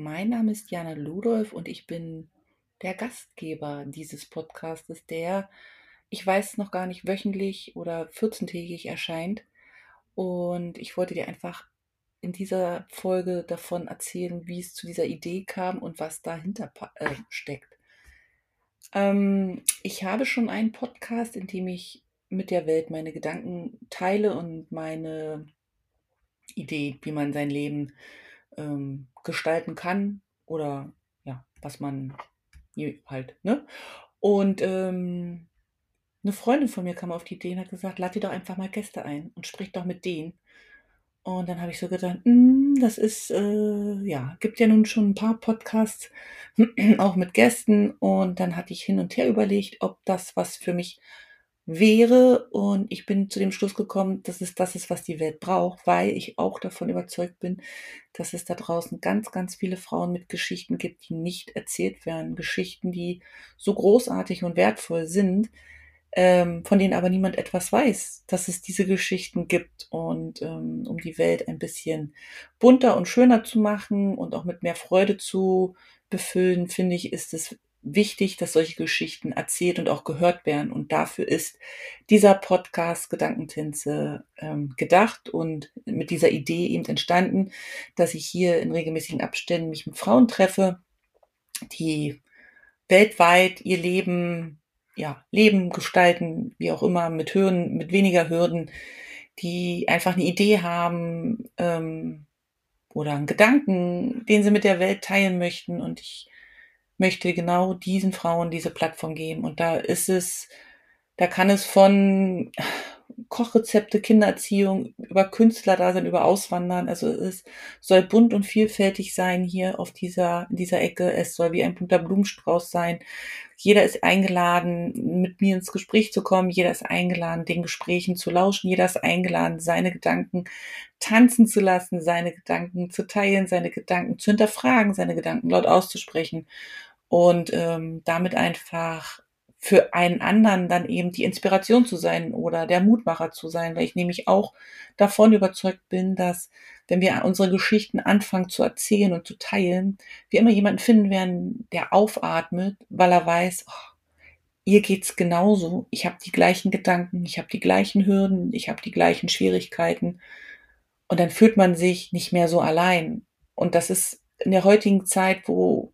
Mein Name ist Jana Ludolf und ich bin der Gastgeber dieses Podcastes, der, ich weiß noch gar nicht, wöchentlich oder 14-tägig erscheint. Und ich wollte dir einfach in dieser Folge davon erzählen, wie es zu dieser Idee kam und was dahinter äh, steckt. Ähm, ich habe schon einen Podcast, in dem ich mit der Welt meine Gedanken teile und meine Idee, wie man sein Leben ähm, gestalten kann oder ja, was man halt, ne? Und ähm, eine Freundin von mir kam auf die Idee und hat gesagt, lad dir doch einfach mal Gäste ein und sprich doch mit denen. Und dann habe ich so gedacht, mm, das ist, äh, ja, gibt ja nun schon ein paar Podcasts, auch mit Gästen. Und dann hatte ich hin und her überlegt, ob das was für mich wäre. Und ich bin zu dem Schluss gekommen, dass es das ist, was die Welt braucht, weil ich auch davon überzeugt bin, dass es da draußen ganz, ganz viele Frauen mit Geschichten gibt, die nicht erzählt werden. Geschichten, die so großartig und wertvoll sind, ähm, von denen aber niemand etwas weiß, dass es diese Geschichten gibt. Und ähm, um die Welt ein bisschen bunter und schöner zu machen und auch mit mehr Freude zu befüllen, finde ich, ist es wichtig, dass solche Geschichten erzählt und auch gehört werden. Und dafür ist dieser Podcast Gedankentänze ähm, gedacht und mit dieser Idee eben entstanden, dass ich hier in regelmäßigen Abständen mich mit Frauen treffe, die weltweit ihr Leben, ja, Leben gestalten, wie auch immer, mit Hürden, mit weniger Hürden, die einfach eine Idee haben ähm, oder einen Gedanken, den sie mit der Welt teilen möchten. Und ich möchte genau diesen Frauen diese Plattform geben. Und da ist es, da kann es von Kochrezepte, Kindererziehung, über Künstler da sein, über Auswandern. Also es soll bunt und vielfältig sein hier auf dieser, in dieser Ecke. Es soll wie ein bunter Blumenstrauß sein. Jeder ist eingeladen, mit mir ins Gespräch zu kommen. Jeder ist eingeladen, den Gesprächen zu lauschen. Jeder ist eingeladen, seine Gedanken tanzen zu lassen, seine Gedanken zu teilen, seine Gedanken zu hinterfragen, seine Gedanken laut auszusprechen und ähm, damit einfach für einen anderen dann eben die Inspiration zu sein oder der Mutmacher zu sein, weil ich nämlich auch davon überzeugt bin, dass wenn wir unsere Geschichten anfangen zu erzählen und zu teilen, wir immer jemanden finden werden, der aufatmet, weil er weiß, oh, ihr geht's genauso, ich habe die gleichen Gedanken, ich habe die gleichen Hürden, ich habe die gleichen Schwierigkeiten. Und dann fühlt man sich nicht mehr so allein. Und das ist in der heutigen Zeit, wo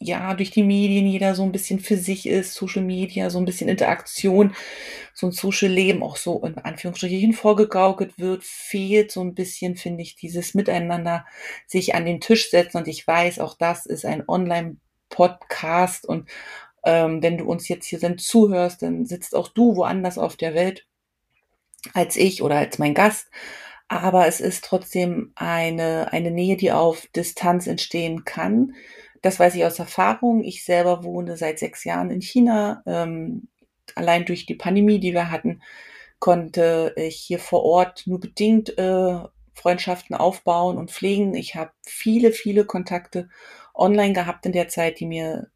ja, durch die Medien jeder so ein bisschen für sich ist, Social Media, so ein bisschen Interaktion, so ein Social Leben auch so in Anführungsstrichen vorgegaukelt wird, fehlt so ein bisschen, finde ich, dieses Miteinander sich an den Tisch setzen. Und ich weiß, auch das ist ein Online-Podcast und ähm, wenn du uns jetzt hier dann zuhörst, dann sitzt auch du woanders auf der Welt als ich oder als mein Gast. Aber es ist trotzdem eine, eine Nähe, die auf Distanz entstehen kann das weiß ich aus Erfahrung. Ich selber wohne seit sechs Jahren in China. Ähm, allein durch die Pandemie, die wir hatten, konnte ich hier vor Ort nur bedingt äh, Freundschaften aufbauen und pflegen. Ich habe viele, viele Kontakte online gehabt in der Zeit, die mir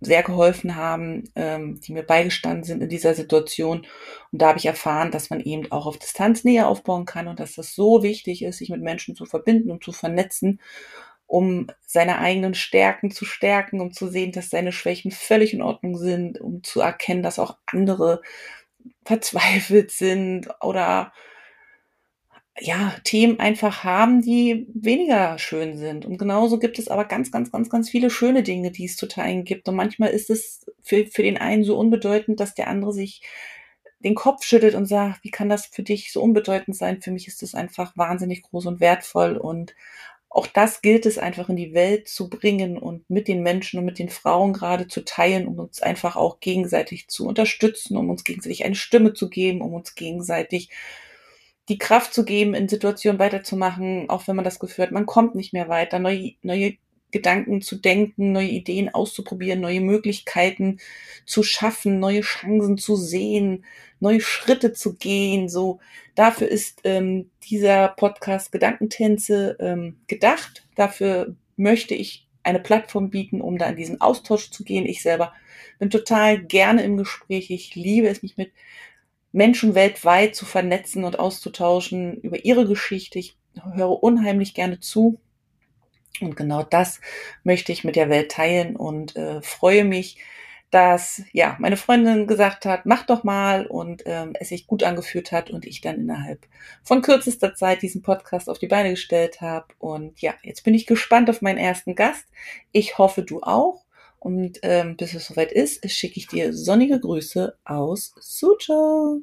sehr geholfen haben, ähm, die mir beigestanden sind in dieser Situation. Und da habe ich erfahren, dass man eben auch auf Distanz näher aufbauen kann und dass das so wichtig ist, sich mit Menschen zu verbinden und zu vernetzen um seine eigenen Stärken zu stärken, um zu sehen, dass seine Schwächen völlig in Ordnung sind, um zu erkennen, dass auch andere verzweifelt sind oder ja, Themen einfach haben, die weniger schön sind. Und genauso gibt es aber ganz, ganz, ganz, ganz viele schöne Dinge, die es zu teilen gibt. Und manchmal ist es für, für den einen so unbedeutend, dass der andere sich den Kopf schüttelt und sagt, wie kann das für dich so unbedeutend sein? Für mich ist es einfach wahnsinnig groß und wertvoll und auch das gilt es einfach in die Welt zu bringen und mit den Menschen und mit den Frauen gerade zu teilen, um uns einfach auch gegenseitig zu unterstützen, um uns gegenseitig eine Stimme zu geben, um uns gegenseitig die Kraft zu geben, in Situationen weiterzumachen, auch wenn man das Gefühl hat, man kommt nicht mehr weiter, neue, neue Gedanken zu denken, neue Ideen auszuprobieren, neue Möglichkeiten zu schaffen, neue Chancen zu sehen, neue Schritte zu gehen. So, dafür ist ähm, dieser Podcast Gedankentänze ähm, gedacht. Dafür möchte ich eine Plattform bieten, um da in diesen Austausch zu gehen. Ich selber bin total gerne im Gespräch. Ich liebe es, mich mit Menschen weltweit zu vernetzen und auszutauschen über ihre Geschichte. Ich höre unheimlich gerne zu. Und genau das möchte ich mit der Welt teilen und äh, freue mich, dass ja meine Freundin gesagt hat, mach doch mal und ähm, es sich gut angefühlt hat und ich dann innerhalb von kürzester Zeit diesen Podcast auf die Beine gestellt habe. Und ja, jetzt bin ich gespannt auf meinen ersten Gast. Ich hoffe, du auch. Und ähm, bis es soweit ist, schicke ich dir sonnige Grüße aus Suzhou.